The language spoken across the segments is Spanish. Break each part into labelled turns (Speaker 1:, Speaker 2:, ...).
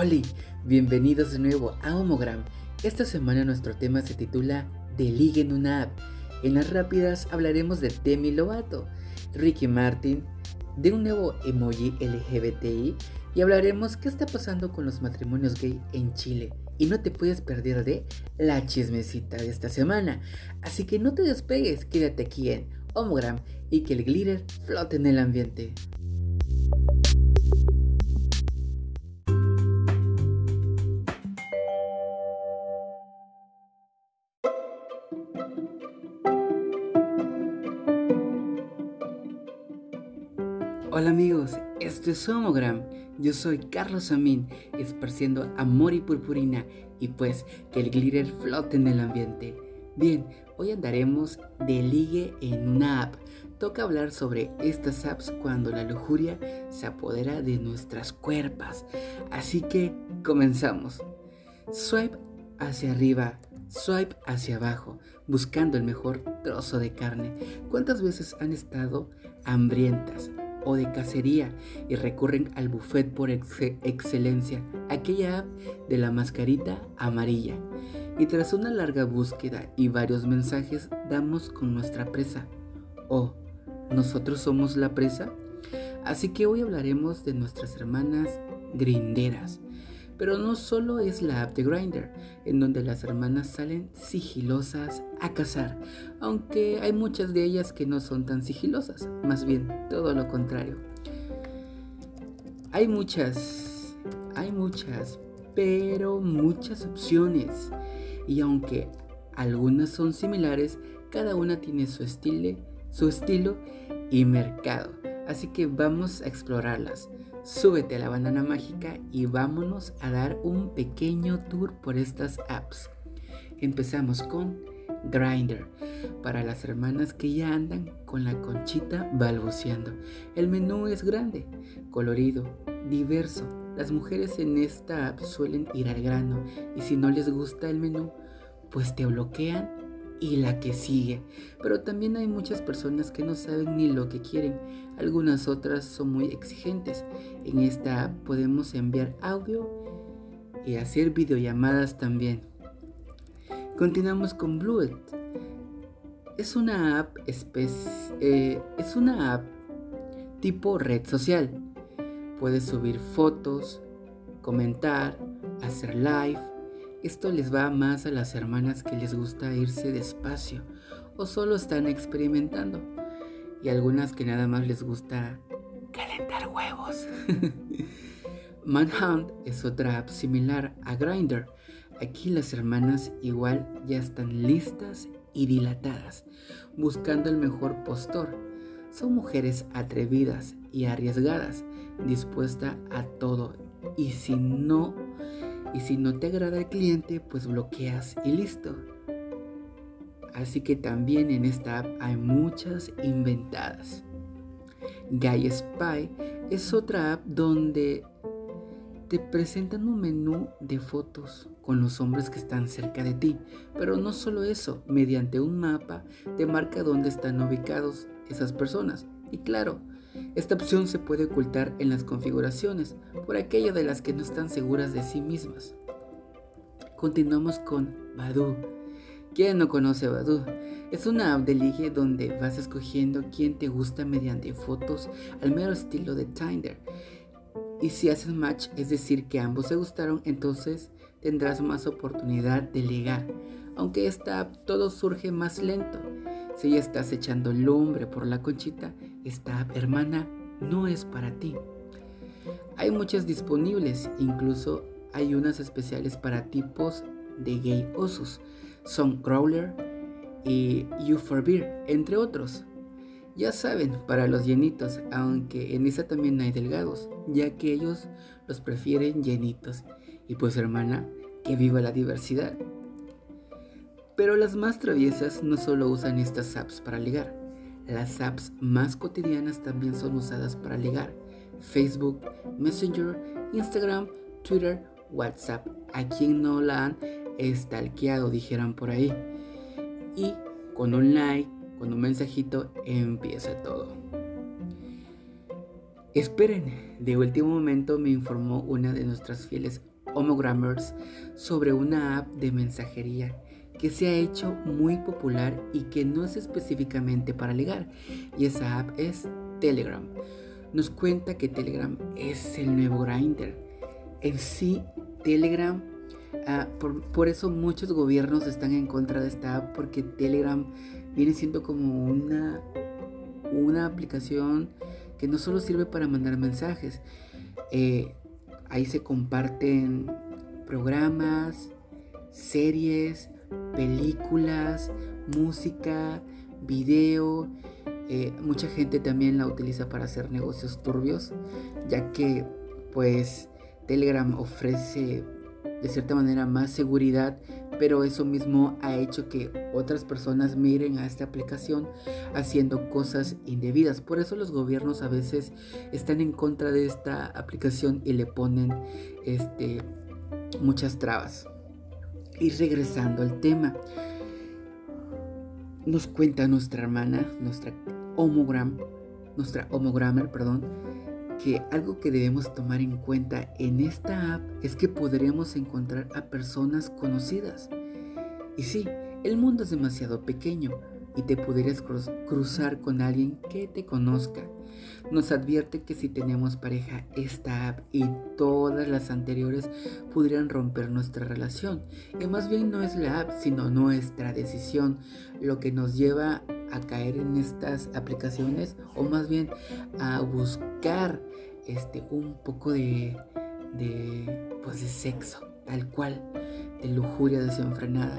Speaker 1: Oli, bienvenidos de nuevo a Homogram. Esta semana nuestro tema se titula De ligue en una app. En las rápidas hablaremos de Demi Lovato, Ricky Martin, de un nuevo emoji LGBTI y hablaremos qué está pasando con los matrimonios gay en Chile. Y no te puedes perder de la chismecita de esta semana. Así que no te despegues, quédate aquí en Homogram y que el glitter flote en el ambiente. Homogram. Yo soy Carlos Amin, esparciendo amor y purpurina y pues que el glitter flote en el ambiente. Bien, hoy andaremos de ligue en una app. Toca hablar sobre estas apps cuando la lujuria se apodera de nuestras cuerpas. Así que comenzamos. Swipe hacia arriba, swipe hacia abajo, buscando el mejor trozo de carne. ¿Cuántas veces han estado hambrientas o de cacería y recurren al buffet por excelencia, aquella app de la mascarita amarilla? Y tras una larga búsqueda y varios mensajes, damos con nuestra presa. ¿O nosotros somos la presa? Así que hoy hablaremos de nuestras hermanas grinderas pero no solo es la app de Grindr, en donde las hermanas salen sigilosas a cazar, aunque hay muchas de ellas que no son tan sigilosas, más bien todo lo contrario. Hay muchas, hay muchas, pero muchas opciones. Y aunque algunas son similares, cada una tiene su estilo, su estilo y mercado. Así que vamos a explorarlas. Súbete a la banana mágica y vámonos a dar un pequeño tour por estas apps. Empezamos con Grinder para las hermanas que ya andan con la conchita balbuceando. El menú es grande, colorido, diverso. Las mujeres en esta app suelen ir al grano y si no les gusta el menú, pues te bloquean y la que sigue. Pero también hay muchas personas que no saben ni lo que quieren. Algunas otras son muy exigentes. En esta app podemos enviar audio y hacer videollamadas también. Continuamos con Bluet. Es una app eh, es una app tipo red social. Puedes subir fotos, comentar, hacer live esto les va más a las hermanas que les gusta irse despacio o solo están experimentando. Y algunas que nada más les gusta calentar huevos. Manhunt es otra app similar a Grindr. Aquí las hermanas igual ya están listas y dilatadas, buscando el mejor postor. Son mujeres atrevidas y arriesgadas, dispuestas a todo. Y si no y si no te agrada el cliente, pues bloqueas y listo. Así que también en esta app hay muchas inventadas. Guy Spy es otra app donde te presentan un menú de fotos con los hombres que están cerca de ti. Pero no solo eso, mediante un mapa te marca dónde están ubicados esas personas. Y claro, esta opción se puede ocultar en las configuraciones por aquello de las que no están seguras de sí mismas. Continuamos con Badu. ¿Quién no conoce Badu? Es una app de ligue donde vas escogiendo quién te gusta mediante fotos al mero estilo de Tinder. Y si haces match, es decir, que ambos se gustaron, entonces tendrás más oportunidad de ligar. Aunque esta app todo surge más lento. Si ya estás echando lumbre por la conchita, esta hermana no es para ti. Hay muchas disponibles, incluso hay unas especiales para tipos de gay osos. Son Crawler y You for Beer, entre otros. Ya saben, para los llenitos, aunque en esa también hay delgados, ya que ellos los prefieren llenitos. Y pues hermana, que viva la diversidad. Pero las más traviesas no solo usan estas apps para ligar, las apps más cotidianas también son usadas para ligar. Facebook, Messenger, Instagram, Twitter, WhatsApp. A quien no la han estalqueado, dijeran por ahí. Y con un like, con un mensajito, empieza todo. Esperen, de último momento me informó una de nuestras fieles homogrammers sobre una app de mensajería que se ha hecho muy popular y que no es específicamente para ligar. Y esa app es Telegram. Nos cuenta que Telegram es el nuevo Grindr. En sí, Telegram, ah, por, eso muchos gobiernos están en contra de esta app porque Telegram viene siendo como una, una aplicación que no solo sirve para mandar mensajes. Eh, ahí se comparten programas, series, películas, música, video. Eh, mucha gente también la utiliza para hacer negocios turbios, ya que pues Telegram ofrece de cierta manera más seguridad, pero eso mismo ha hecho que otras personas miren a esta aplicación haciendo cosas indebidas. Por eso los gobiernos a veces están en contra de esta aplicación y le ponen este, muchas trabas. Y regresando al tema, nos cuenta nuestra hermana, nuestra homogram, nuestra homogrammer, perdón, que algo que debemos tomar en cuenta en esta app es que podremos encontrar a personas conocidas. Y sí, el mundo es demasiado pequeño y te podrías cruzar con alguien que te conozca nos advierte que si tenemos pareja, esta app y todas las anteriores pudieran romper nuestra relación. Y más bien no es la app, sino nuestra decisión lo que nos lleva a caer en estas aplicaciones o más bien a buscar este un poco de, de pues de sexo, tal cual, de lujuria desenfrenada,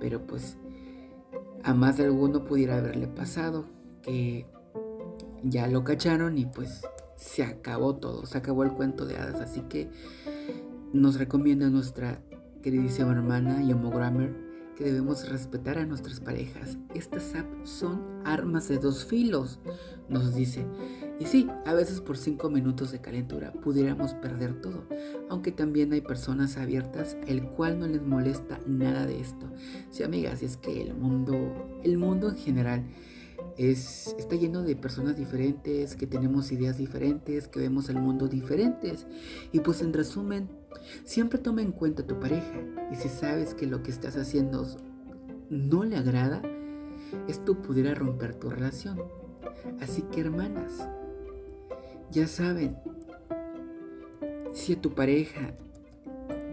Speaker 1: pero pues a más de alguno pudiera haberle pasado que ya lo cacharon y pues se acabó todo, se acabó el cuento de hadas. Así que nos recomienda nuestra queridísima hermana y homogrammer que debemos respetar a nuestras parejas. Estas apps son armas de dos filos, nos dice. Y sí, a veces por cinco minutos de calentura pudiéramos perder todo, aunque también hay personas abiertas el cual no les molesta nada de esto. Sí, amigas, es que el mundo, el mundo en general es, está lleno de personas diferentes, que tenemos ideas diferentes, que vemos el mundo diferentes. Y pues en resumen, siempre toma en cuenta a tu pareja. Y si sabes que lo que estás haciendo no le agrada, esto pudiera romper tu relación. Así que hermanas, ya saben, si a tu pareja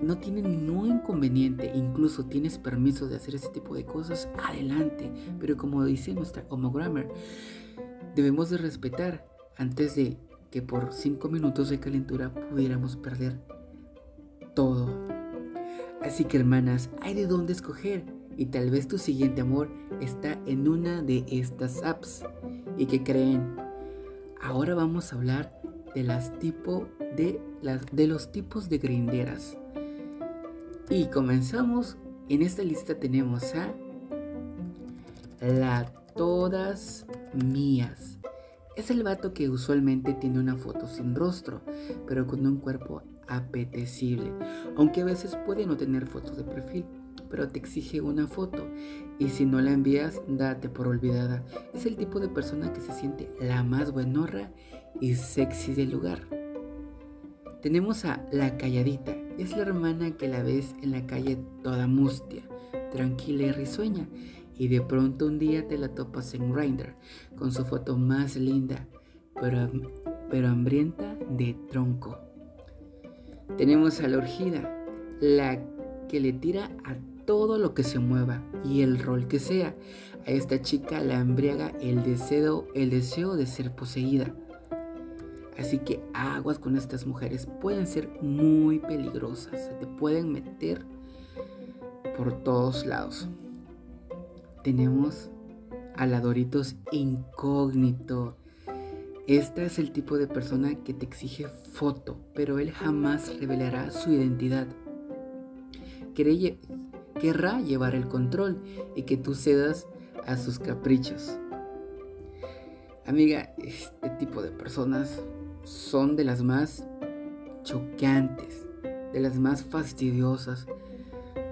Speaker 1: no tiene ningún inconveniente, incluso tienes permiso de hacer ese tipo de cosas, adelante. Pero como dice nuestra homogrammer, debemos de respetar antes de que por 5 minutos de calentura pudiéramos perder Así que hermanas, hay de dónde escoger y tal vez tu siguiente amor está en una de estas apps. ¿Y que creen? Ahora vamos a hablar de las tipo de las de los tipos de grinderas. Y comenzamos. En esta lista tenemos a la todas mías. Es el vato que usualmente tiene una foto sin rostro, pero con un cuerpo apetecible. Aunque a veces puede no tener fotos de perfil, pero te exige una foto. Y si no la envías, date por olvidada. Es el tipo de persona que se siente la más buenorra y sexy del lugar. Tenemos a la calladita. Es la hermana que la ves en la calle toda mustia, tranquila y risueña. Y de pronto un día te la topas en Grindr con su foto más linda, pero, pero hambrienta de tronco. Tenemos a la urgida, la que le tira a todo lo que se mueva y el rol que sea. A esta chica la embriaga el deseo, el deseo de ser poseída. Así que aguas con estas mujeres. Pueden ser muy peligrosas. Se te pueden meter por todos lados. Tenemos a la Doritos incógnito. Este es el tipo de persona que te exige foto, pero él jamás revelará su identidad. Querrá llevar el control y que tú cedas a sus caprichos. Amiga, este tipo de personas son de las más choqueantes, de las más fastidiosas.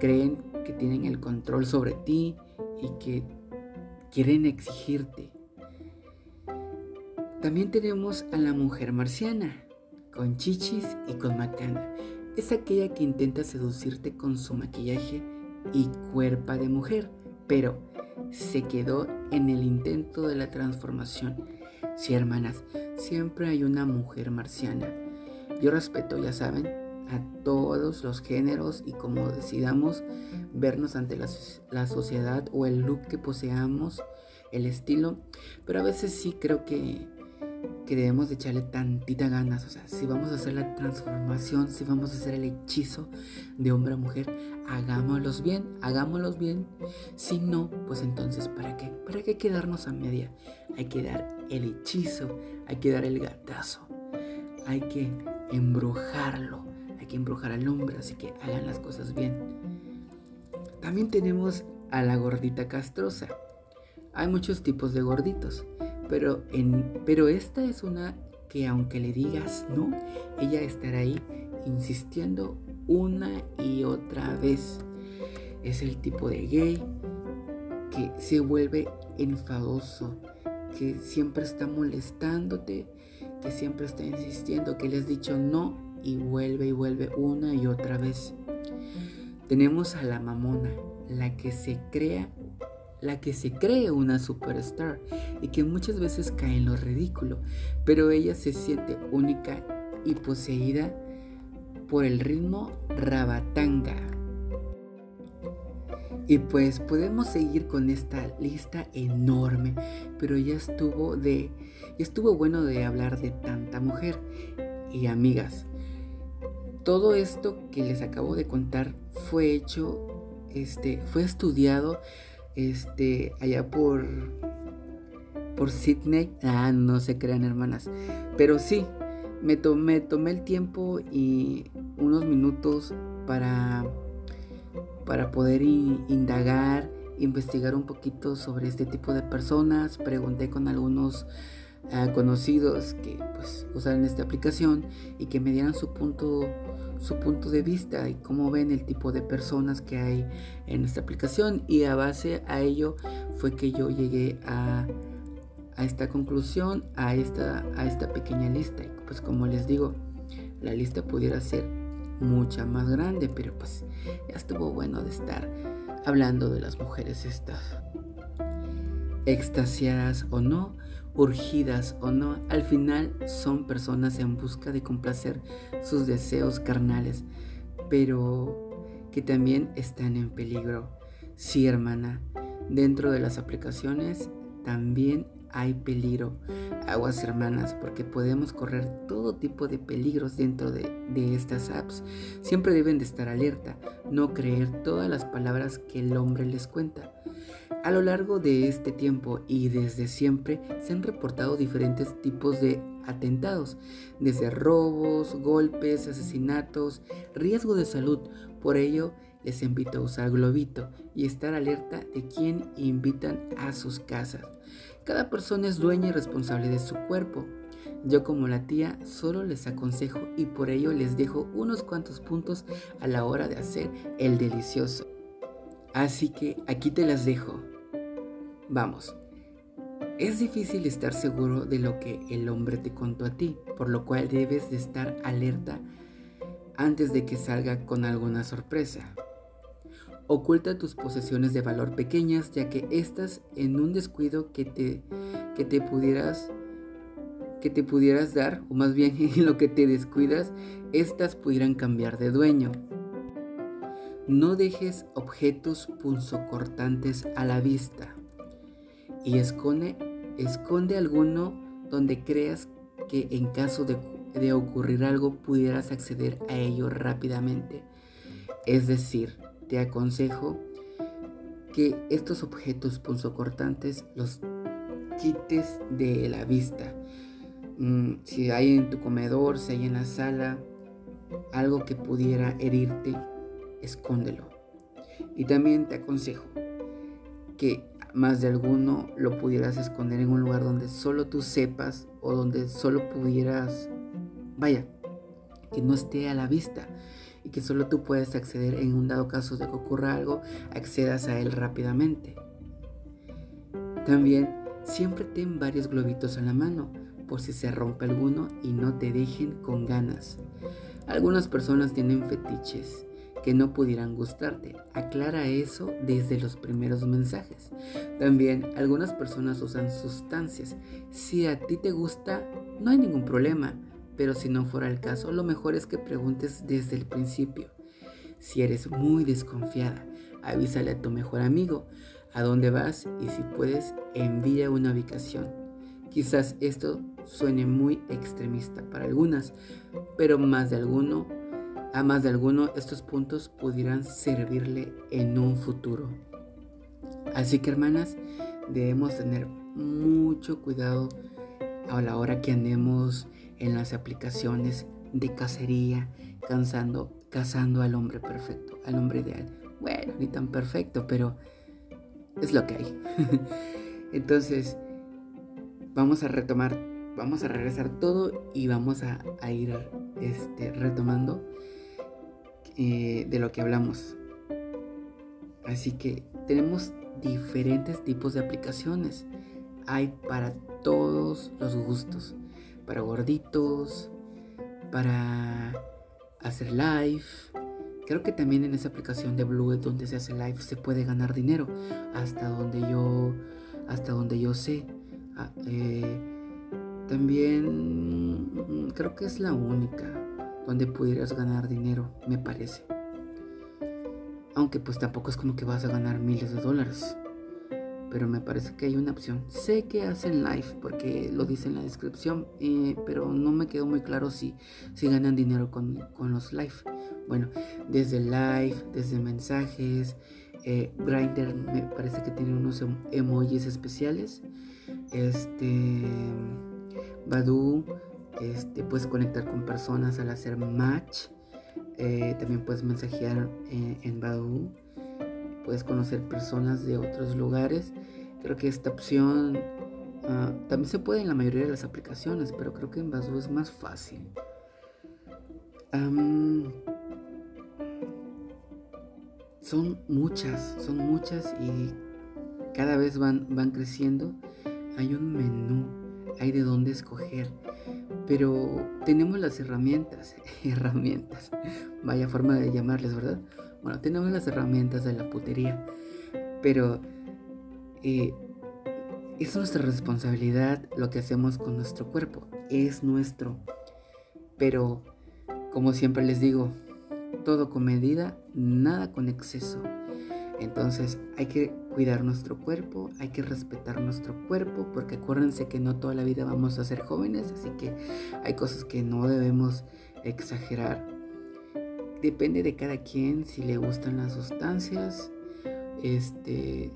Speaker 1: Creen que tienen el control sobre ti y que quieren exigirte. También tenemos a la mujer marciana, con chichis y con macana. es aquella que intenta seducirte con su maquillaje y cuerpa de mujer, pero se quedó en el intento de la transformación. Sí, hermanas, siempre hay una mujer marciana. Yo respeto, ya saben, a todos los géneros y como decidamos vernos ante la, la, sociedad o el look que poseamos, el estilo, pero a veces sí creo que que debemos de echarle tantita ganas. O sea, si vamos a hacer la transformación, si vamos a hacer el hechizo de hombre a mujer, hagámoslos bien, hagámoslos bien. Si no, pues entonces, ¿para qué? ¿Para qué quedarnos a media? Hay que dar el hechizo, hay que dar el gatazo, hay que embrujarlo, hay que embrujar al hombre, así que hagan las cosas bien. También tenemos a la gordita castrosa. Hay muchos tipos de gorditos. Pero, en, pero esta es una que aunque le digas no, ella estará ahí insistiendo una y otra vez. Es el tipo de gay que se vuelve enfadoso, que siempre está molestándote, que siempre está insistiendo, que le has dicho no y vuelve y vuelve una y otra vez. Tenemos a la mamona, la que se crea la que se cree una superstar y que muchas veces cae en lo ridículo, pero ella se siente única y poseída por el ritmo rabatanga. Y pues podemos seguir con esta lista enorme, pero ya estuvo de estuvo bueno de hablar de tanta mujer y amigas. Todo esto que les acabo de contar fue hecho este fue estudiado este, allá por, por Sydney. Ah, no se crean, hermanas. Pero sí, me tomé, tomé el tiempo y unos minutos para, para poder indagar, investigar un poquito sobre este tipo de personas. Pregunté con algunos ah, conocidos que pues esta aplicación y que me dieran su punto su punto de vista y cómo ven el tipo de personas que hay en esta aplicación y a base a ello fue que yo llegué a, a esta conclusión, a esta, a esta pequeña lista. Y pues como les digo, la lista pudiera ser mucha más grande, pero pues ya estuvo bueno de estar hablando de las mujeres estas. Extasiadas o no, urgidas o no, al final son personas en busca de complacer sus deseos carnales, pero que también están en peligro. Sí, hermana, dentro de las aplicaciones también hay peligro. Aguas hermanas, porque podemos correr todo tipo de peligros dentro de, de, estas apps. Siempre deben de estar alerta, no creer todas las palabras que el hombre les cuenta. A lo largo de este tiempo y desde siempre se han reportado diferentes tipos de atentados, desde robos, golpes, asesinatos, riesgo de salud. Por ello, les invito a usar Globito y estar alerta de quién invitan a sus casas. Cada persona es dueña y responsable de su cuerpo. Yo como la tía solo les aconsejo y por ello les dejo unos cuantos puntos a la hora de hacer el delicioso. Así que aquí te las dejo. Vamos. Es difícil estar seguro de lo que el hombre te contó a ti, por lo cual debes de estar alerta antes de que salga con alguna sorpresa. Oculta tus posesiones de valor pequeñas, ya que estas en un descuido que te, que te pudieras que te pudieras dar, o más bien en lo que te descuidas, estas pudieran cambiar de dueño. No dejes objetos punzocortantes a la vista y esconde, esconde alguno donde creas que en caso de, de ocurrir algo pudieras acceder a ello rápidamente. Es decir, te aconsejo que estos objetos punzocortantes los quites de la vista. Mm, si hay en tu comedor, si hay en la sala, algo que pudiera herirte, escóndelo. Y también te aconsejo que más de alguno lo pudieras esconder en un lugar donde solo tú sepas o donde solo pudieras, vaya, que no esté a la vista y que solo tú puedas acceder en un dado caso de que ocurra algo, accedas a él rápidamente. También siempre ten varios globitos en la mano por si se rompe alguno y no te dejen con ganas. Algunas personas tienen fetiches que no pudieran gustarte. Aclara eso desde los primeros mensajes. También algunas personas usan sustancias. Si a ti te gusta, no hay ningún problema. Pero si no fuera el caso, lo mejor es que preguntes desde el principio. Si eres muy desconfiada, avísale a tu mejor amigo a dónde vas y si puedes, envía una ubicación. Quizás esto suene muy extremista para algunas, pero más de alguno a más de alguno estos puntos pudieran servirle en un futuro. Así que hermanas, debemos tener mucho cuidado a la hora que andemos en las aplicaciones de cacería, cansando, cazando al hombre perfecto, al hombre ideal. Bueno, ni tan perfecto, pero es lo que hay. Entonces, vamos a retomar, vamos a regresar todo y vamos a, ir este, retomando eh, de lo que hablamos. Así que tenemos diferentes tipos de aplicaciones. Hay para todos los gustos. Para gorditos, para hacer live. Creo que también en esa aplicación de Blue donde se hace live se puede ganar dinero. Hasta donde yo, hasta donde yo sé. Ah, eh, también mm, creo que es la única donde pudieras ganar dinero, me parece. Aunque pues tampoco es como que vas a ganar miles de dólares. Pero me parece que hay una opción. Sé que hacen live porque lo dice en la descripción, eh, pero no me quedó muy claro si, si ganan dinero con, los live. Bueno, desde live, desde mensajes, eh, Grindr me parece que tiene unos em, emojis especiales. Este, Badu este, puedes conectar con personas al hacer match. Eh, también puedes mensajear en, en Badoo. Puedes conocer personas de otros lugares. Creo que esta opción ah, también se puede en la mayoría de las aplicaciones, pero creo que en Badoo es más fácil. son muchas, son muchas y cada vez van, van creciendo. Hay un menú, hay de dónde escoger. Pero tenemos las herramientas, herramientas, vaya forma de llamarles, ¿verdad? Bueno, tenemos las herramientas de la putería, pero eh, es nuestra responsabilidad lo que hacemos con nuestro cuerpo, es nuestro. Pero, como siempre les digo, todo con medida, nada con exceso. Entonces hay que cuidar nuestro cuerpo, hay que respetar nuestro cuerpo, porque acuérdense que no toda la vida vamos a ser jóvenes, así que hay cosas que no debemos exagerar. Depende de cada quien si le gustan las sustancias, este,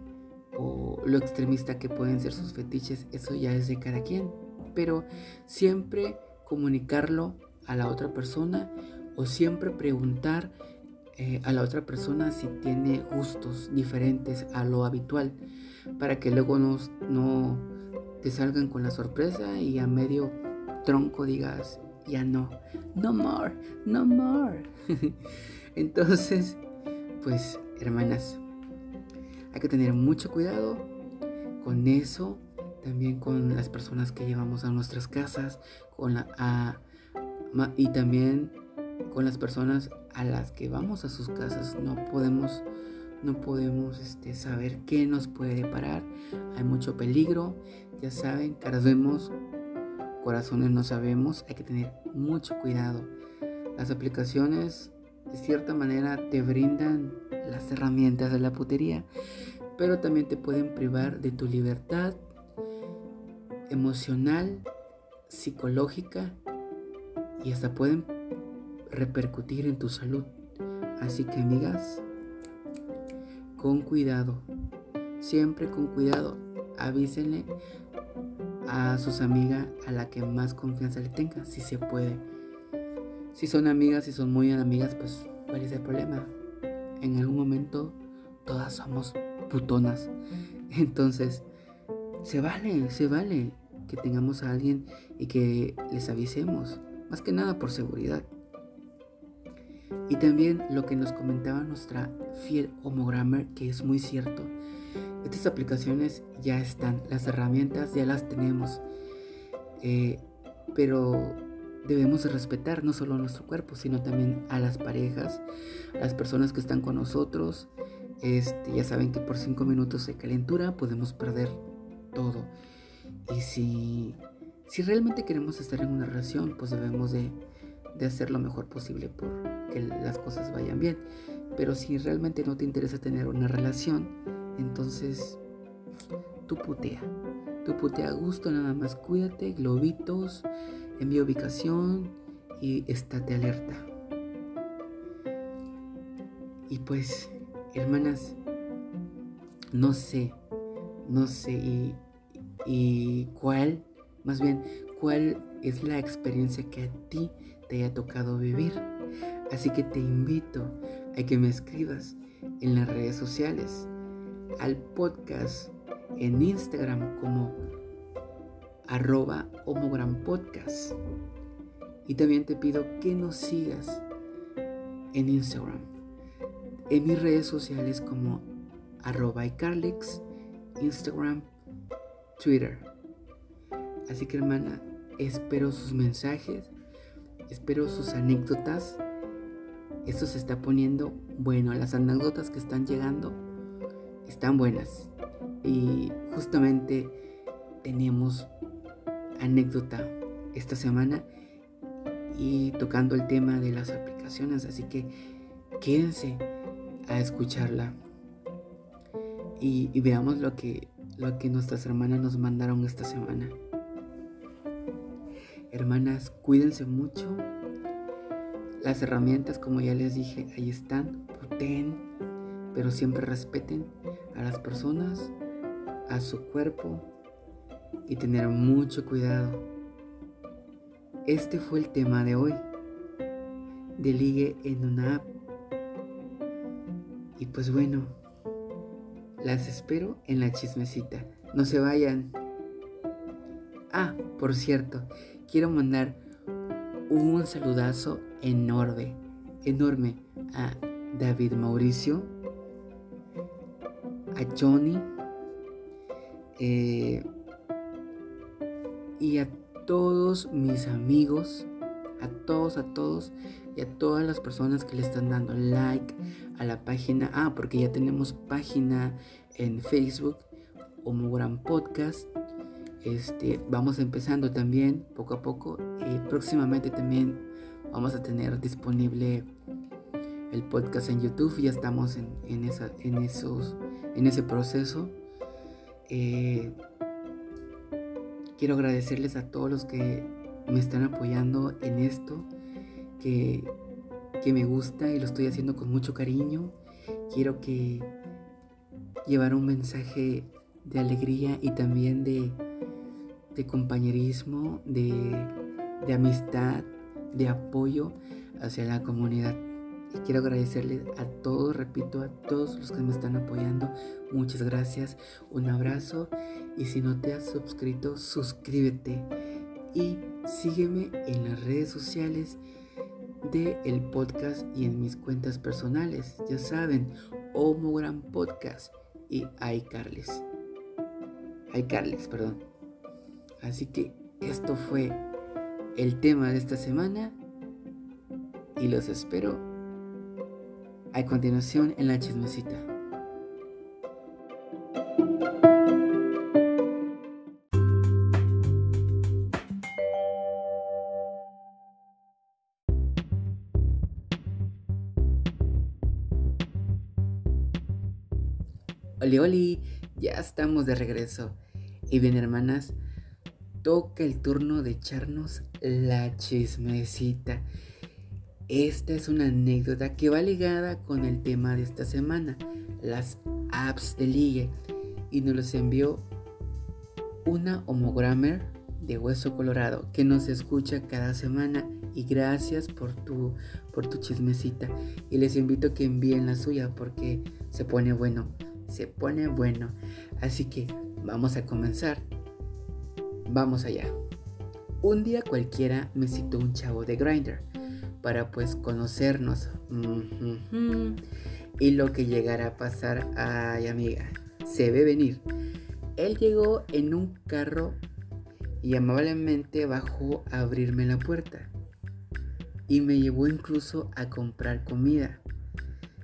Speaker 1: o lo extremista que pueden ser sus fetiches, eso ya es de cada quien. Pero siempre comunicarlo a la otra persona o siempre preguntar eh, a la otra persona si tiene gustos diferentes a lo habitual, para que luego no, no te salgan con la sorpresa y a medio tronco digas, ya no, no more, no more. Entonces, pues, hermanas, hay que tener mucho cuidado con eso, también con las personas que llevamos a nuestras casas, con la, y también con las personas a las que vamos a sus casas. No podemos, no podemos este, saber qué nos puede parar. Hay mucho peligro. Ya saben, caras vemos, corazones no sabemos. Hay que tener mucho cuidado. Las aplicaciones de cierta manera te brindan las herramientas de la putería, pero también te pueden privar de tu libertad emocional, psicológica y hasta pueden repercutir en tu salud. Así que amigas, con cuidado, siempre con cuidado, avísenle a sus amigas a la que más confianza le tenga, si se puede. Si son amigas, si son muy amigas, pues ¿cuál es el problema? En algún momento todas somos putonas. Entonces, se vale, se vale que tengamos a alguien y que les avisemos. Más que nada por seguridad. Y también lo que nos comentaba nuestra fiel homogrammer, que es muy cierto. Estas aplicaciones ya están, las herramientas ya las tenemos. Eh, pero debemos respetar no solo a nuestro cuerpo, sino también a las parejas, a las personas que están con nosotros. Este, ya saben que por cinco minutos de calentura podemos perder todo. Y si, si realmente queremos estar en una relación, pues debemos de, de hacer lo mejor posible por que las cosas vayan bien. Pero si realmente no te interesa tener una relación, entonces tú putea. Tú putea a gusto, nada más cuídate, globitos, envía ubicación y estate alerta. Y pues, hermanas, no sé, no sé y, y cuál, más bien, cuál es la experiencia que a ti te haya tocado vivir. Así que te invito a que me escribas en las redes sociales, al podcast en Instagram como arroba podcast Y también te pido que nos sigas en Instagram, en mis redes sociales como arroba iCarlix, Instagram, Twitter. Así que hermana, espero sus mensajes, espero sus anécdotas esto se está poniendo bueno. Las anécdotas que están llegando están buenas. Y justamente tenemos anécdota esta semana y tocando el tema de las aplicaciones. Así que quédense a escucharla y, veamos lo que, lo que nuestras hermanas nos mandaron esta semana. Hermanas, cuídense mucho las herramientas, como ya les dije, ahí están, puten, pero siempre respeten a las personas, a su cuerpo y tener mucho cuidado. Este fue el tema de hoy, de ligue en una app. Y pues bueno, las espero en la chismecita. No se vayan. Ah, por cierto, quiero mandar un saludazo enorme, enorme a David Mauricio, a Johnny eh, y a todos mis amigos, a todos, a todos y a todas las personas que le están dando like a la página. Ah, porque ya tenemos página en Facebook, Homo Gran Podcast. Este, vamos empezando también poco a poco y próximamente también vamos a tener disponible el podcast en YouTube. Ya estamos en, esa, en, esos, en ese proceso. Eh, quiero agradecerles a todos los que me están apoyando en esto, que, que me gusta y lo estoy haciendo con mucho cariño. Quiero que llevar un mensaje de alegría y también de, de compañerismo, de, amistad, de apoyo hacia la comunidad. Y quiero agradecerles a todos, repito, a todos los que me están apoyando. Muchas gracias, un abrazo y si no te has suscrito, suscríbete y sígueme en las redes sociales de el podcast y en mis cuentas personales. Ya saben, Homo Gran Podcast y iCarles. iCarles, perdón. Así que esto fue el tema de esta semana y los espero a continuación en la chismecita. Oli, oli, ya estamos de regreso. Y bien, hermanas, toca el turno de echarnos la chismecita. Esta es una anécdota que va ligada con el tema de esta semana, las apps de ligue, y nos los envió una homogrammer de Hueso Colorado que nos escucha cada semana y gracias por tu por tu chismecita y les invito a que envíen la suya porque se pone bueno, se pone bueno. Así que vamos a comenzar. Vamos allá. Un día cualquiera me citó un chavo de Grinder para pues conocernos. Y lo que llegará a pasar, ay amiga, se ve venir. Él llegó en un carro y amablemente bajó a abrirme la puerta. y me llevó incluso a comprar comida.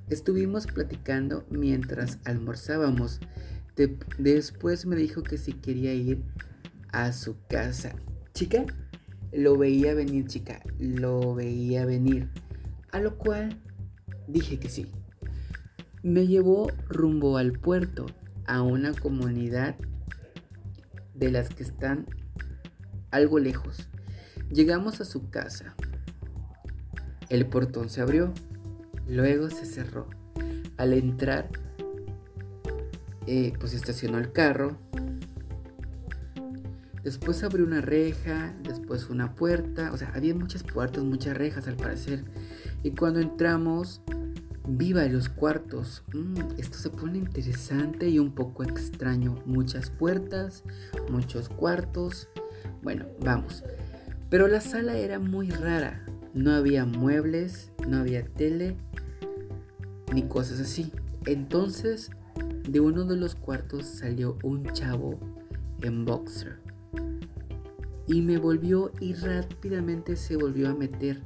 Speaker 1: Estuvimos platicando mientras almorzábamos. después me dijo que si quería ir a su casa. Chica, lo veía venir, chica, lo veía venir. A lo cual dije que sí. Me llevó rumbo al puerto, a una comunidad de las que están algo lejos. Llegamos a su casa. El portón se abrió, luego se cerró. Al entrar, eh, pues estacionó el carro. Después abrió una reja, después una puerta. O sea, había muchas puertas, muchas rejas al parecer. Y cuando entramos, vi varios cuartos. Mm, esto se pone interesante y un poco extraño. Muchas puertas, muchos cuartos. Bueno, vamos. Pero la sala era muy rara. No había muebles, no había tele, ni cosas así. Entonces, de uno de los cuartos salió un chavo en boxer. Y me volvió y rápidamente se volvió a meter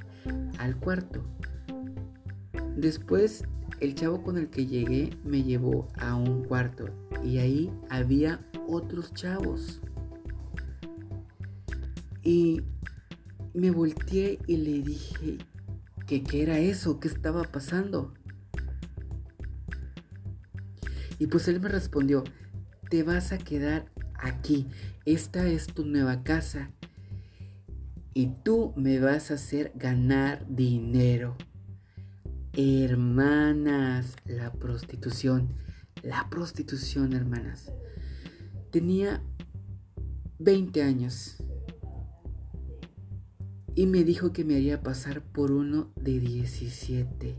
Speaker 1: al cuarto. Después, el chavo con el que llegué me llevó a un cuarto y ahí había otros chavos. Y me volteé y le dije que qué era eso, qué estaba pasando. Y pues él me respondió, te vas a quedar aquí, esta es tu nueva casa y tú me vas a hacer ganar dinero. Hermanas, la prostitución, la prostitución, hermanas. Tenía 20 años y me dijo que me haría pasar por uno de 17.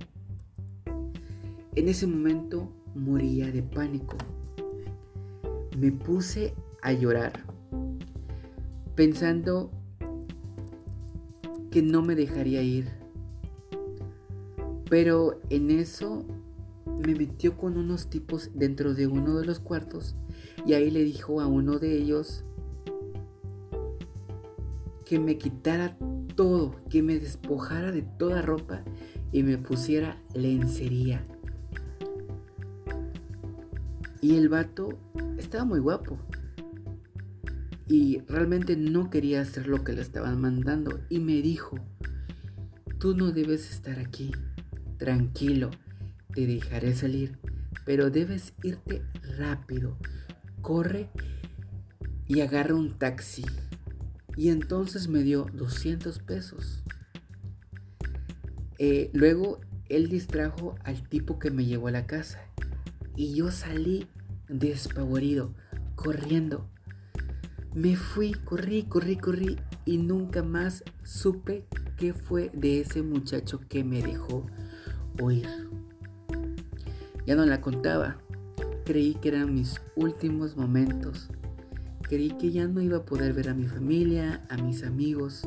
Speaker 1: En ese momento moría de pánico. Me puse a llorar, pensando que no me dejaría ir. Pero en eso me metió con unos tipos dentro de uno de los cuartos y ahí le dijo a uno de ellos que me quitara todo, que me despojara de toda ropa y me pusiera lencería. Y el vato estaba muy guapo. Y realmente no quería hacer lo que le estaban mandando. Y me dijo, tú no debes estar aquí. Tranquilo, te dejaré salir. Pero debes irte rápido. Corre y agarra un taxi. Y entonces me dio 200 pesos. Eh, luego él distrajo al tipo que me llevó a la casa. Y yo salí despavorido, corriendo. Me fui, corrí, corrí, corrí y nunca más supe qué fue de ese muchacho que me dejó oír. Ya no la contaba. Creí que eran mis últimos momentos Creí que ya no iba a poder ver a mi familia, a mis amigos.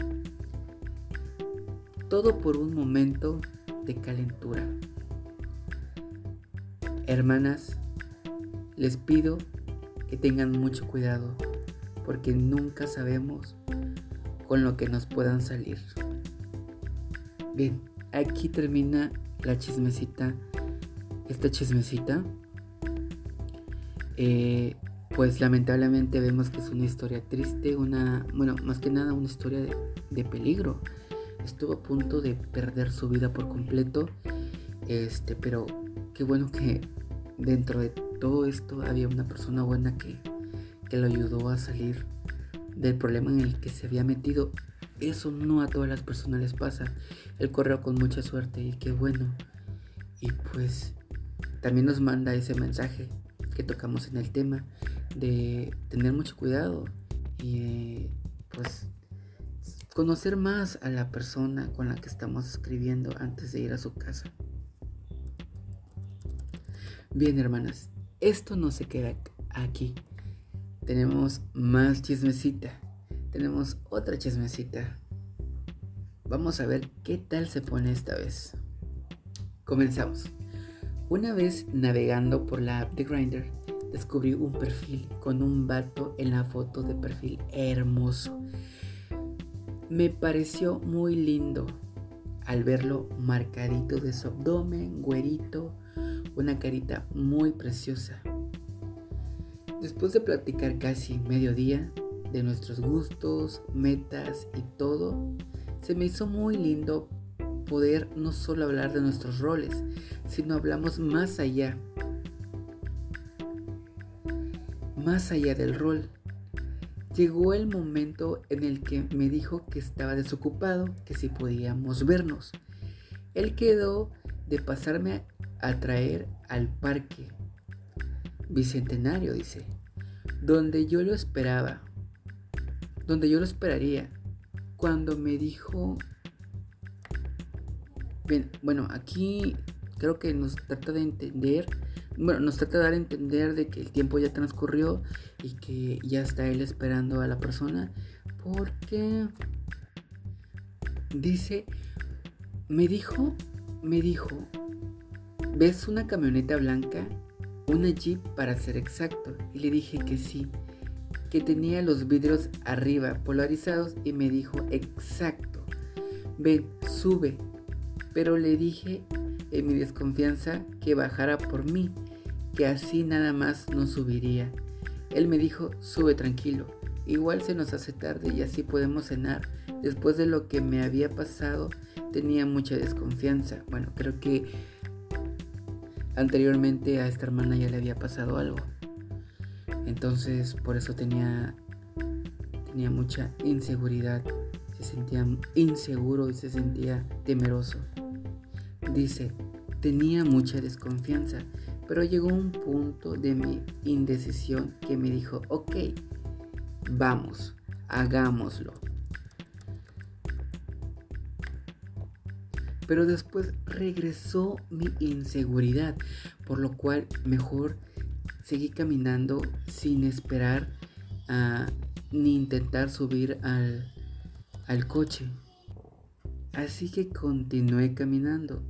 Speaker 1: Todo por un momento de calentura. Hermanas, les pido que tengan mucho cuidado porque nunca sabemos con lo que nos puedan salir. Bien, aquí termina la chismecita. Esta chismecita. Eh, pues lamentablemente vemos que es una historia triste, una, bueno, más que nada una historia de, peligro. Estuvo a punto de perder su vida por completo, este, pero qué bueno que dentro de todo esto había una persona buena que, que lo ayudó a salir del problema en el que se había metido. Eso no a todas las personas les pasa. Él corrió con mucha suerte y qué bueno. Y pues también nos manda ese mensaje que tocamos en el tema de tener mucho cuidado y pues conocer más a la persona con la que estamos escribiendo antes de ir a su casa. Bien, hermanas, esto no se queda aquí. Tenemos más chismecita. Tenemos otra chismecita. Vamos a ver qué tal se pone esta vez. Comenzamos. Una vez navegando por la app de Grindr, descubrí un perfil con un vato en la foto de perfil hermoso. Me pareció muy lindo. al verlo marcadito de su abdomen, güerito, una carita muy preciosa. Después de platicar casi medio día de nuestros gustos, metas y todo, se me hizo muy lindo poder no solo hablar de nuestros roles, sino hablamos más allá. Más allá del rol. Llegó el momento en el que me dijo que estaba desocupado, que si podíamos vernos. Él quedó de pasarme a traer al parque Bicentenario, dice, donde yo lo esperaba, donde yo lo esperaría. Cuando me dijo, bien, bueno, aquí creo que nos trata de entender bueno, nos trata de dar a entender de que el tiempo ya transcurrió y que ya está él esperando a la persona porque dice, me dijo, me dijo, ¿ves una camioneta blanca? Una Jeep para ser exacto. Y le dije que sí, que tenía los vidrios arriba polarizados y me dijo, exacto, ven, sube. Pero le dije en mi desconfianza que bajara por mí que así nada más no subiría. Él me dijo, sube tranquilo, igual se nos hace tarde y así podemos cenar. Después de lo que me había pasado, tenía mucha desconfianza. Bueno, creo que anteriormente a esta hermana ya le había pasado algo. Entonces, por eso tenía tenía mucha inseguridad. Se sentía inseguro y se sentía temeroso. Dice, tenía mucha desconfianza pero llegó un punto de mi indecisión que me dijo, ok, vamos, hagámoslo. Pero después regresó mi inseguridad, por lo cual mejor seguí caminando sin esperar ni intentar subir al, al coche. Así que continué caminando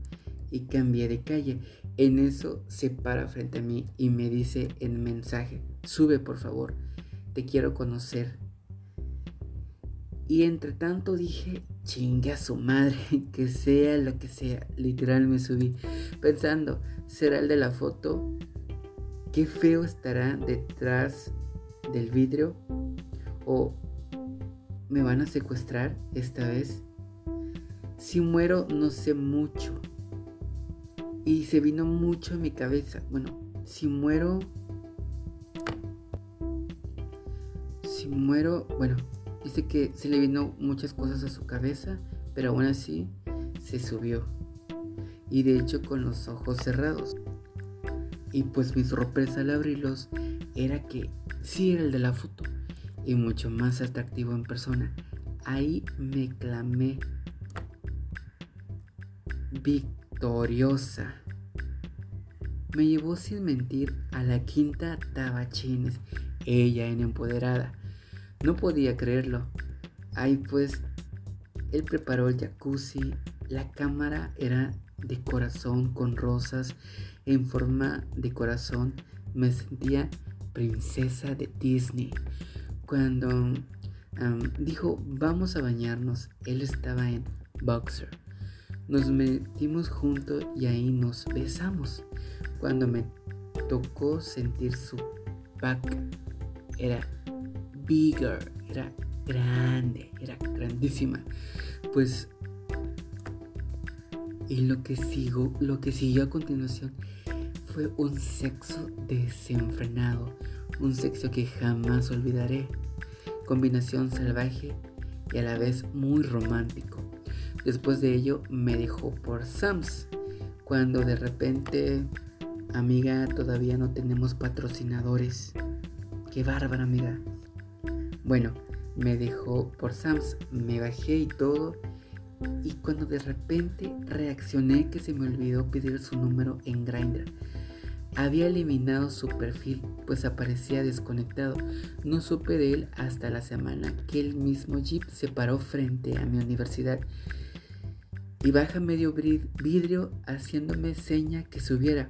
Speaker 1: y cambié de calle. En eso se para frente a mí y me dice en mensaje, sube por favor, te quiero conocer. Y entre tanto dije, chingue a su madre, que sea lo que sea. Literal me subí pensando, ¿será el de la foto? ¿Qué feo estará detrás del vidrio? ¿O me van a secuestrar esta vez? Si muero no sé mucho, y se vino mucho en mi cabeza. Bueno, si muero... Si muero... Bueno, dice que se le vino muchas cosas a su cabeza, pero aún así se subió. Y de hecho con los ojos cerrados. Y pues mi sorpresa al abrirlos era que sí era el de la foto. Y mucho más atractivo en persona. Ahí me clamé. Victoriosa. Me llevó sin mentir a la quinta Tabachines, ella en empoderada. No podía creerlo. Ahí pues, él preparó el jacuzzi, la cámara era de corazón con rosas en forma de corazón. Me sentía princesa de Disney. Cuando dijo vamos a bañarnos, él estaba en boxer. Nos metimos juntos y ahí nos besamos. Cuando me tocó sentir su back, era bigger, era grande, era grandísima. Pues y lo que sigo, lo que siguió a continuación fue un sexo desenfrenado, un sexo que jamás olvidaré. Combinación salvaje y a la vez muy romántico. Después de ello me dejó por Sams. Cuando de repente, amiga, todavía no tenemos patrocinadores. Qué bárbara, amiga. Bueno, me dejó por Sams, me bajé y todo. Y cuando de repente reaccioné que se me olvidó pedir su número en Grindr. Había eliminado su perfil, pues aparecía desconectado. No supe de él hasta la semana que el mismo Jeep se paró frente a mi universidad y baja medio vidrio haciéndome seña que subiera.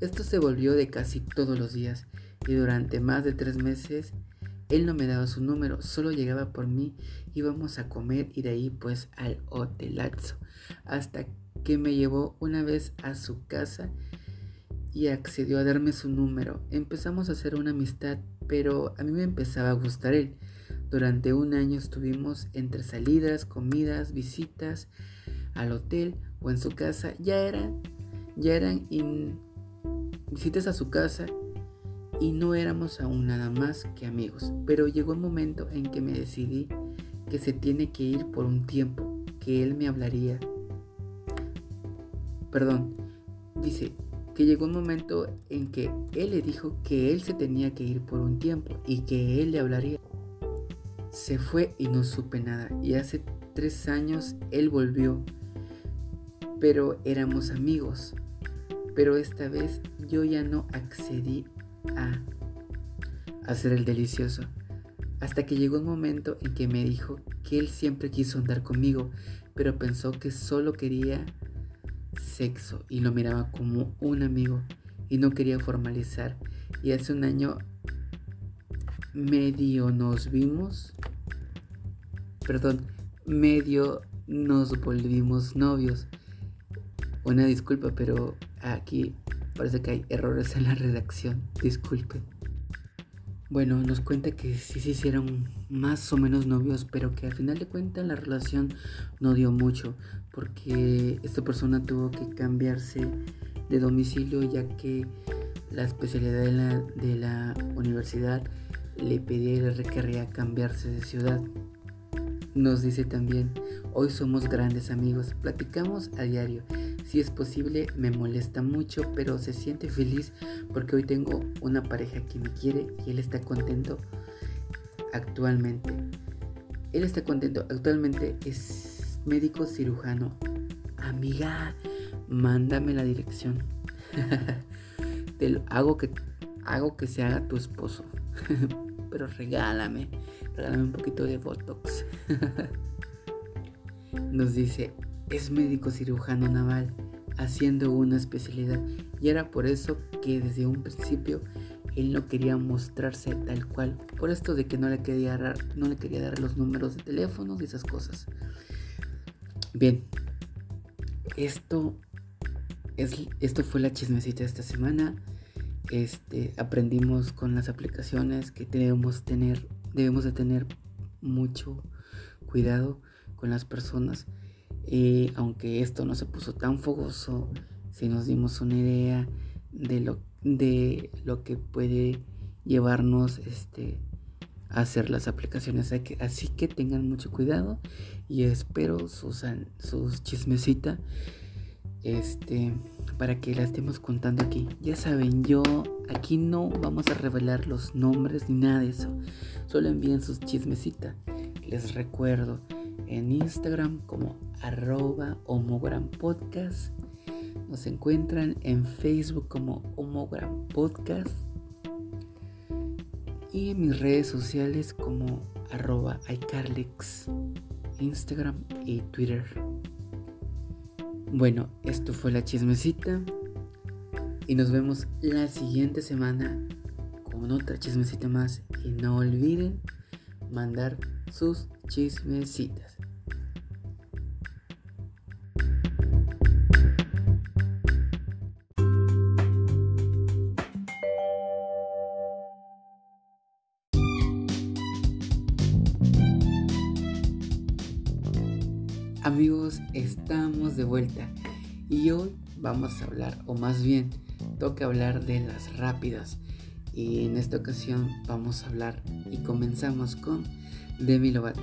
Speaker 1: Esto se volvió de casi todos los días y durante más de tres meses Él no me daba su número, solo llegaba por mí, íbamos a comer y de ahí pues al hotelazo. Hasta que me llevó una vez a su casa y accedió a darme su número. Empezamos a hacer una amistad, pero a mí me empezaba a gustar él. Durante un año estuvimos entre salidas, comidas, visitas al hotel o en su casa. Ya eran, ya eran visitas a su casa y no éramos aún nada más que amigos. Pero llegó un momento en que me decidí que se tiene que ir por un tiempo, que él me hablaría. Perdón, dice, que llegó un momento en que él le dijo que él se tenía que ir por un tiempo y que él le hablaría. Se fue y no supe nada y hace tres años él volvió, pero éramos amigos. Pero esta vez yo ya no accedí a hacer el delicioso. Hasta que llegó un momento en que me dijo que él siempre quiso andar conmigo, pero pensó que solo quería sexo y lo miraba como un amigo y no quería formalizar. Y hace un año medio nos vimos, perdón, medio nos volvimos novios. Una disculpa, pero aquí parece que hay errores en la redacción. Disculpe. Bueno, nos cuenta que sí se hicieron más o menos novios, pero que al final de cuentas la relación no dio mucho, porque esta persona tuvo que cambiarse de domicilio ya que la especialidad de la, de la universidad le pedía y le requería cambiarse de ciudad. Nos dice también, hoy somos grandes amigos, platicamos a diario. Si es posible, me molesta mucho, pero se siente feliz porque hoy tengo una pareja que me quiere y él está contento actualmente. Él está contento actualmente, es médico cirujano. Amiga, mándame la dirección. Te hago que hago que se haga tu esposo. pero regálame, regálame un poquito de Botox. Nos dice, es médico cirujano naval, haciendo una especialidad. Y era por eso que desde un principio él no quería mostrarse tal cual. Por esto de que no le quería dar, no le quería dar los números de teléfonos y esas cosas. Bien, esto, es, esto fue la chismecita de esta semana. Este, aprendimos con las aplicaciones que debemos tener, debemos de tener mucho cuidado con las personas. Y aunque esto no se puso tan fogoso, si nos dimos una idea de lo, de lo que puede llevarnos este, a hacer las aplicaciones. Así que tengan mucho cuidado y espero sus, sus chismecita este, para que la estemos contando aquí. Ya saben, yo aquí no vamos a revelar los nombres ni nada de eso. Solo envíen sus chismecita. Les recuerdo en Instagram como arroba homogram podcast. Nos encuentran en Facebook como homogram podcast. Y en mis redes sociales como arroba iCarlix, Instagram y Twitter. Bueno, esto fue la chismecita. Y nos vemos la siguiente semana con otra chismecita más. Y no olviden mandar sus chismecitas. Amigos, estamos de vuelta y hoy vamos a hablar, o más bien, toca hablar de las rápidas. Y en esta ocasión vamos a hablar y comenzamos con Demi Lovato.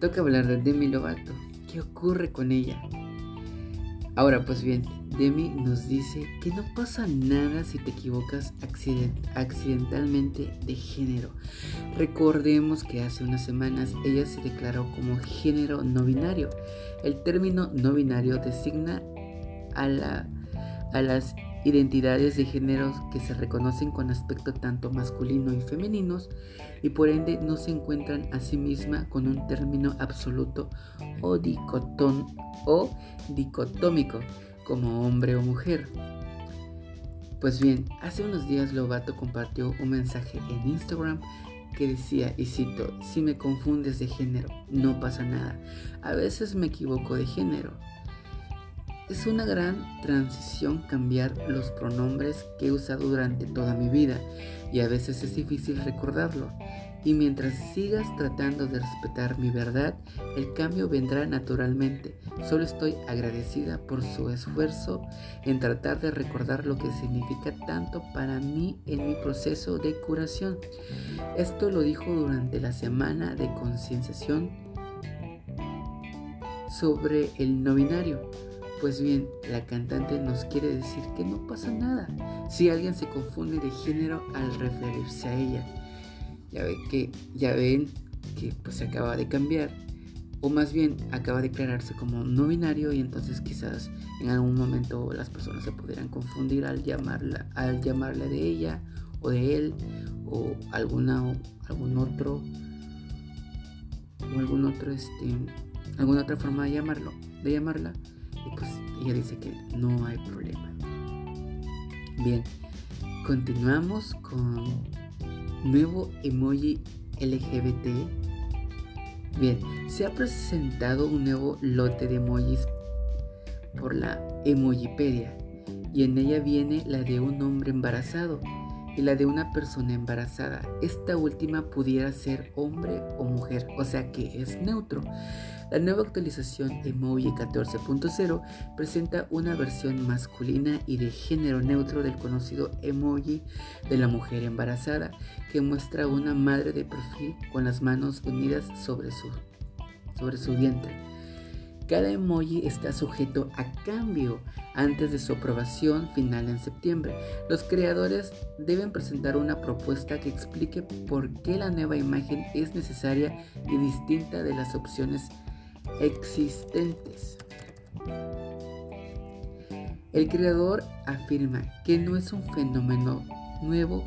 Speaker 1: Toca hablar de Demi Lovato. ¿Qué ocurre con ella? Ahora pues bien, Demi nos dice que no pasa nada si te equivocas accidentalmente de género. Recordemos que hace unas semanas ella se declaró como género no binario. El término no binario designa a, la, a las identidades de géneros que se reconocen con aspecto tanto masculino y femeninos y por ende no se encuentran a sí misma con un término absoluto o, dicotón, o dicotómico como hombre o mujer. Pues bien, hace unos días Lobato compartió un mensaje en Instagram que decía, y cito, si me confundes de género, no pasa nada. A veces me equivoco de género. Es una gran transición cambiar los pronombres que he usado durante toda mi vida y a veces es difícil recordarlo. Y mientras sigas tratando de respetar mi verdad, el cambio vendrá naturalmente. Solo estoy agradecida por su esfuerzo en tratar de recordar lo que significa tanto para mí en mi proceso de curación. Esto lo dijo durante la semana de concienciación sobre el no binario. Pues bien, la cantante nos quiere decir que no pasa nada. Si alguien se confunde de género al referirse a ella. Ya, que, ya ven que pues se acaba de cambiar. O más bien acaba de declararse como no binario y entonces quizás en algún momento las personas se pudieran confundir al llamarla al llamarle de ella o de él o alguna algún otro o algún otro este alguna otra forma de llamarlo de llamarla pues ella dice que no hay problema. Bien continuamos con nuevo emoji LGBT. Bien, se ha presentado un nuevo lote de emojis por la Emojipedia. Y en ella viene la de un hombre embarazado y la de una persona embarazada. Esta última pudiera ser hombre o mujer, o sea que es neutro. La nueva actualización Emoji 14.0 presenta una versión masculina y de género neutro del conocido emoji de la mujer embarazada, que muestra una madre de perfil con las manos unidas sobre su, sobre su vientre. Cada emoji está sujeto a cambio antes de su aprobación final en septiembre. Los creadores deben presentar una propuesta que explique por qué la nueva imagen es necesaria y distinta de las opciones existentes. El creador afirma que no es un fenómeno nuevo,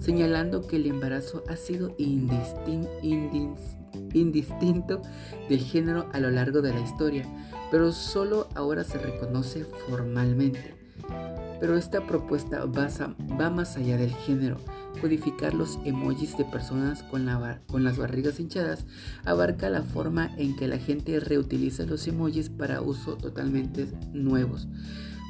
Speaker 1: señalando que el embarazo ha sido indistinto del género a lo largo de la historia, pero solo ahora se reconoce formalmente. Pero esta propuesta va más allá del género codificar los emojis de personas con las barrigas hinchadas abarca la forma en que la gente reutiliza los emojis para uso totalmente nuevos.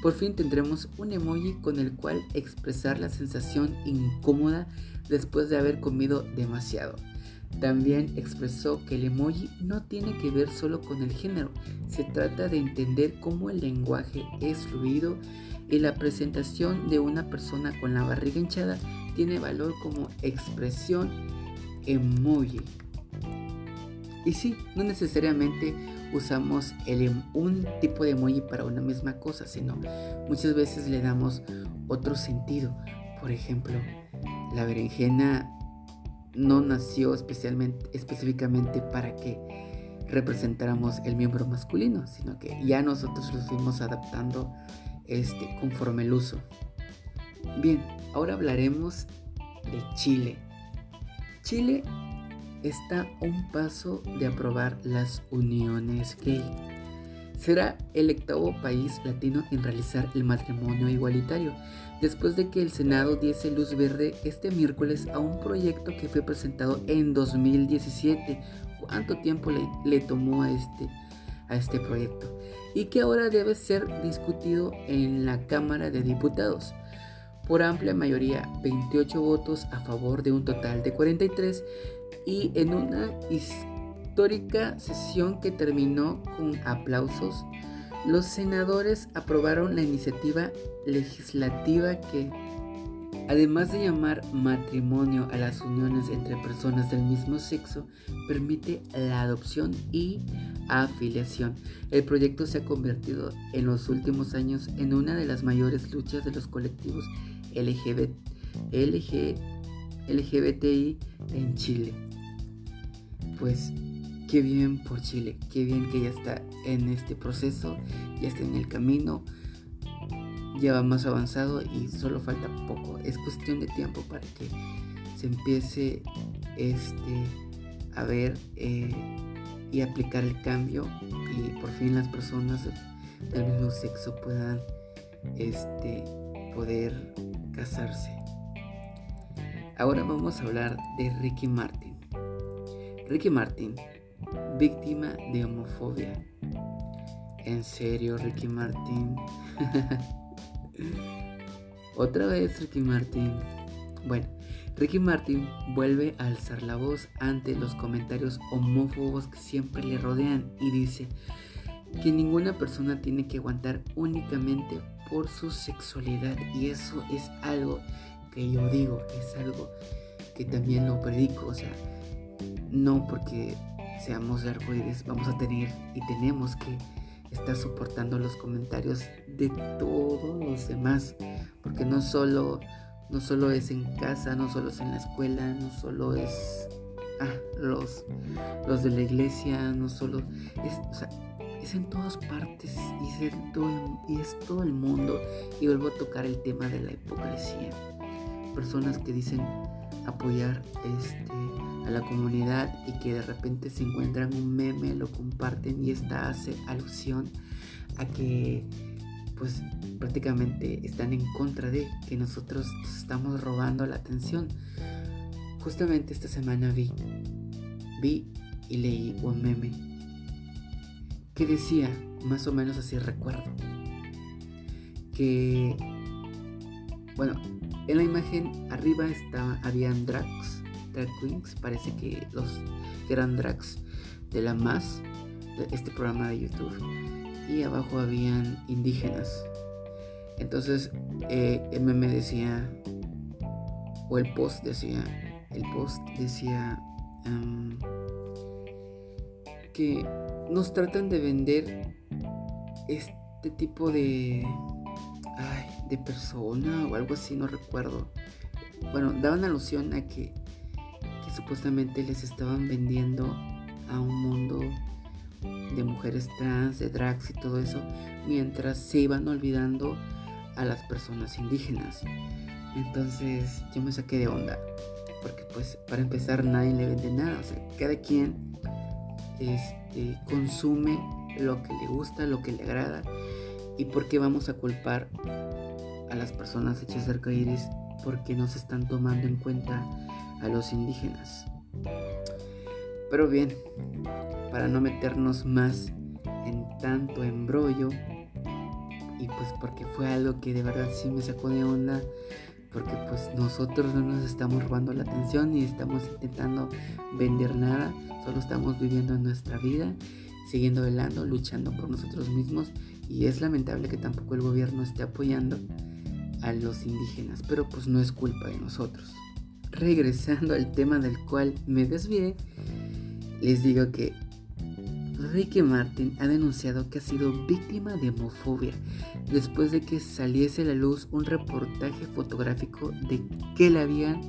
Speaker 1: Por fin tendremos un emoji con el cual expresar la sensación incómoda después de haber comido demasiado. También expresó que el emoji no tiene que ver solo con el género, se trata de entender cómo el lenguaje es fluido y la presentación de una persona con la barriga hinchada tiene valor como expresión emoji. Y sí, no necesariamente usamos el, em, un tipo de emoji para una misma cosa, sino muchas veces le damos otro sentido. Por ejemplo, la berenjena no nació especialmente, específicamente para que representáramos el miembro masculino, sino que ya nosotros lo fuimos adaptando este, conforme el uso. Bien, ahora hablaremos de Chile. Chile está a un paso de aprobar las uniones gay. Será el octavo país latino en realizar el matrimonio igualitario, después de que el Senado diese luz verde este miércoles a un proyecto que fue presentado en 2017. ¿Cuánto tiempo le, tomó a este, a este proyecto? Y que ahora debe ser discutido en la Cámara de Diputados por amplia mayoría, 28 votos a favor de un total de 43 y en una histórica sesión que terminó con aplausos, los senadores aprobaron la iniciativa legislativa que, además de llamar matrimonio a las uniones entre personas del mismo sexo, permite la adopción y afiliación. El proyecto se ha convertido en los últimos años en una de las mayores luchas de los colectivos LGBT, LG, LGBTI en Chile. Pues qué bien por Chile, qué bien que ya está en este proceso, ya está en el camino, ya va más avanzado y solo falta poco. Es cuestión de tiempo para que se empiece este, a ver eh, y aplicar el cambio y por fin las personas del mismo sexo puedan este, poder casarse. ahora vamos a hablar de Ricky Martin. Ricky Martin, víctima de homofobia. ¿En serio, Ricky Martin? Otra vez, Ricky Martin. Bueno, Ricky Martin vuelve a alzar la voz ante los comentarios homófobos que siempre le rodean y dice que ninguna persona tiene que aguantar únicamente por su sexualidad y eso es algo que yo digo, es algo que también lo predico, o sea, no porque seamos arcoíris vamos a tener y tenemos que estar soportando los comentarios de todos los demás, porque no solo no solo es en casa, no solo es en la escuela, no solo es ah, los, los de la iglesia, no solo es, o sea, es en todas partes y es, todo, y es todo el mundo. Y vuelvo a tocar el tema de la hipocresía. Personas que dicen apoyar este, a la comunidad y que de repente se encuentran un meme, lo comparten y esta hace alusión a que pues prácticamente están en contra de que nosotros estamos robando la atención. Justamente esta semana vi, vi y leí un meme que decía, más o menos así recuerdo, que, bueno, en la imagen arriba estaba, habían drags, drag queens, parece que los eran drags de la más, de este programa de YouTube y abajo habían indígenas. Entonces eh, el meme decía, o el post decía, el post decía que nos tratan de vender este tipo de, ay, de persona o algo así, no recuerdo. Bueno, daban alusión a que supuestamente les estaban vendiendo a un mundo de mujeres trans, de drags y todo eso, mientras se iban olvidando a las personas indígenas. Entonces yo me saqué de onda, porque pues para empezar nadie le vende nada, o sea, cada quien este, consume lo que le gusta, lo que le agrada, y por qué vamos a culpar a las personas hechas arcoíris porque no se están tomando en cuenta a los indígenas. Pero bien, para no meternos más en tanto embrollo, y pues porque fue algo que de verdad sí me sacó de onda, porque pues nosotros no nos estamos robando la atención ni estamos intentando vender nada, solo estamos viviendo nuestra vida, siguiendo velando, luchando por nosotros mismos y es lamentable que tampoco el gobierno esté apoyando a los indígenas, pero pues no es culpa de nosotros. Regresando al tema del cual me desvié, les digo que Ricky Martin ha denunciado que ha sido víctima de homofobia después de que saliese a la luz un reportaje fotográfico de que le habían,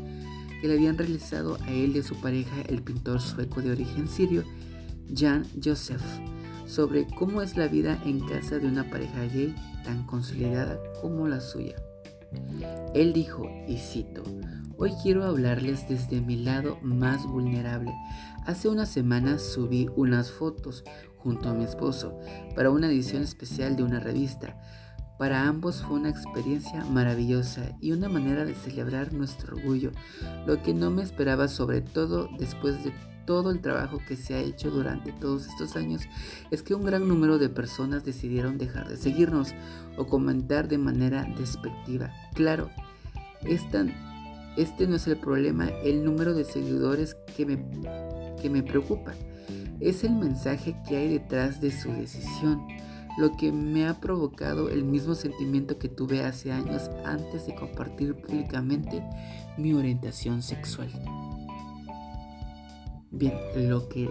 Speaker 1: que le habían realizado a él y a su pareja, el pintor sueco de origen sirio, Jan Joseph, sobre cómo es la vida en casa de una pareja gay tan consolidada como la suya. Él dijo, y cito, Hoy quiero hablarles desde mi lado más vulnerable. Hace unas semanas subí unas fotos junto a mi esposo para una edición especial de una revista. Para ambos fue una experiencia maravillosa y una manera de celebrar nuestro orgullo, lo que no me esperaba sobre todo después de todo el trabajo que se ha hecho durante todos estos años es que un gran número de personas decidieron dejar de seguirnos o comentar de manera despectiva. Claro, es tan este no es el problema, el número de seguidores que me, que me preocupa. Es el mensaje que hay detrás de su decisión, lo que me ha provocado el mismo sentimiento que tuve hace años antes de compartir públicamente mi orientación sexual. Bien, lo que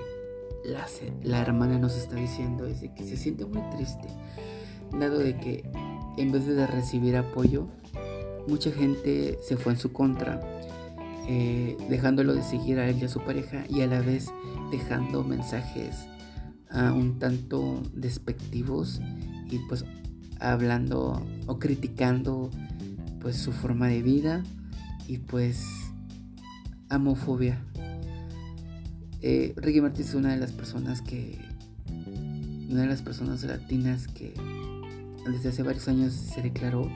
Speaker 1: la, hermana nos está diciendo es que se siente muy triste, dado de que en vez de recibir apoyo, mucha gente se fue en su contra, eh, dejándolo de seguir a él y a su pareja y a la vez dejando mensajes ah, un tanto despectivos y pues hablando o criticando pues su forma de vida y pues homofobia. Eh, Ricky Martin es una de las personas que una de las personas latinas que desde hace varios años se declaró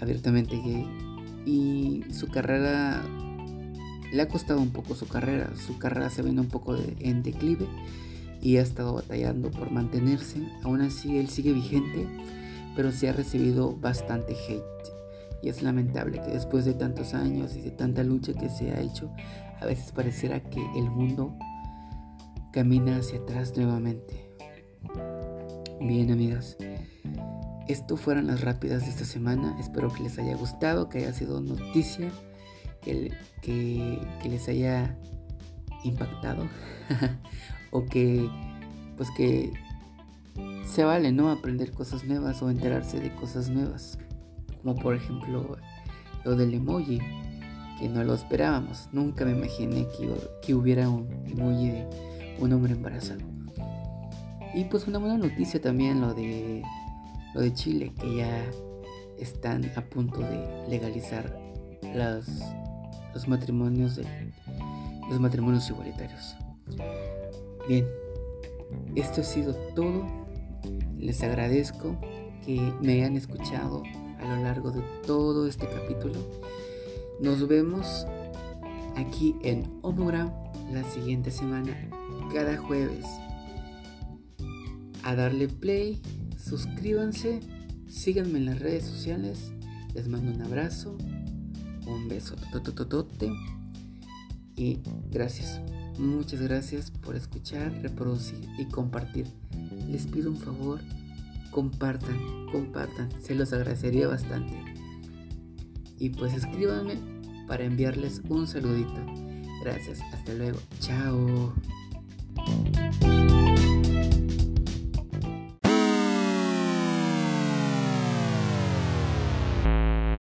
Speaker 1: abiertamente gay y su carrera le ha costado un poco su carrera. Su carrera se viene un poco en declive y ha estado batallando por mantenerse. Aún así, él sigue vigente, pero sí ha recibido bastante hate. Y es lamentable que después de tantos años y de tanta lucha que se ha hecho, a veces pareciera que el mundo camina hacia atrás nuevamente. Bien, amigas. Esto fueron las rápidas de esta semana. Espero que les haya gustado, que haya sido noticia, que, que, les haya impactado o que pues que se vale, ¿no? Aprender cosas nuevas o enterarse de cosas nuevas. Como por ejemplo lo del emoji, que no lo esperábamos. Nunca me imaginé que, que hubiera un emoji de un hombre embarazado. Y pues una buena noticia también lo de lo de Chile, que ya están a punto de legalizar los, matrimonios de los matrimonios igualitarios. Bien, esto ha sido todo. Les agradezco que me hayan escuchado a lo largo de todo este capítulo. Nos vemos aquí en Homogram la siguiente semana, cada jueves. A darle play, suscríbanse, síganme en las redes sociales. Les mando un abrazo, un beso totototote y gracias. Muchas gracias por escuchar, reproducir y compartir. Les pido un favor, compartan, compartan, se los agradecería bastante. Y pues escríbanme para enviarles un saludito. Gracias, hasta luego, chao.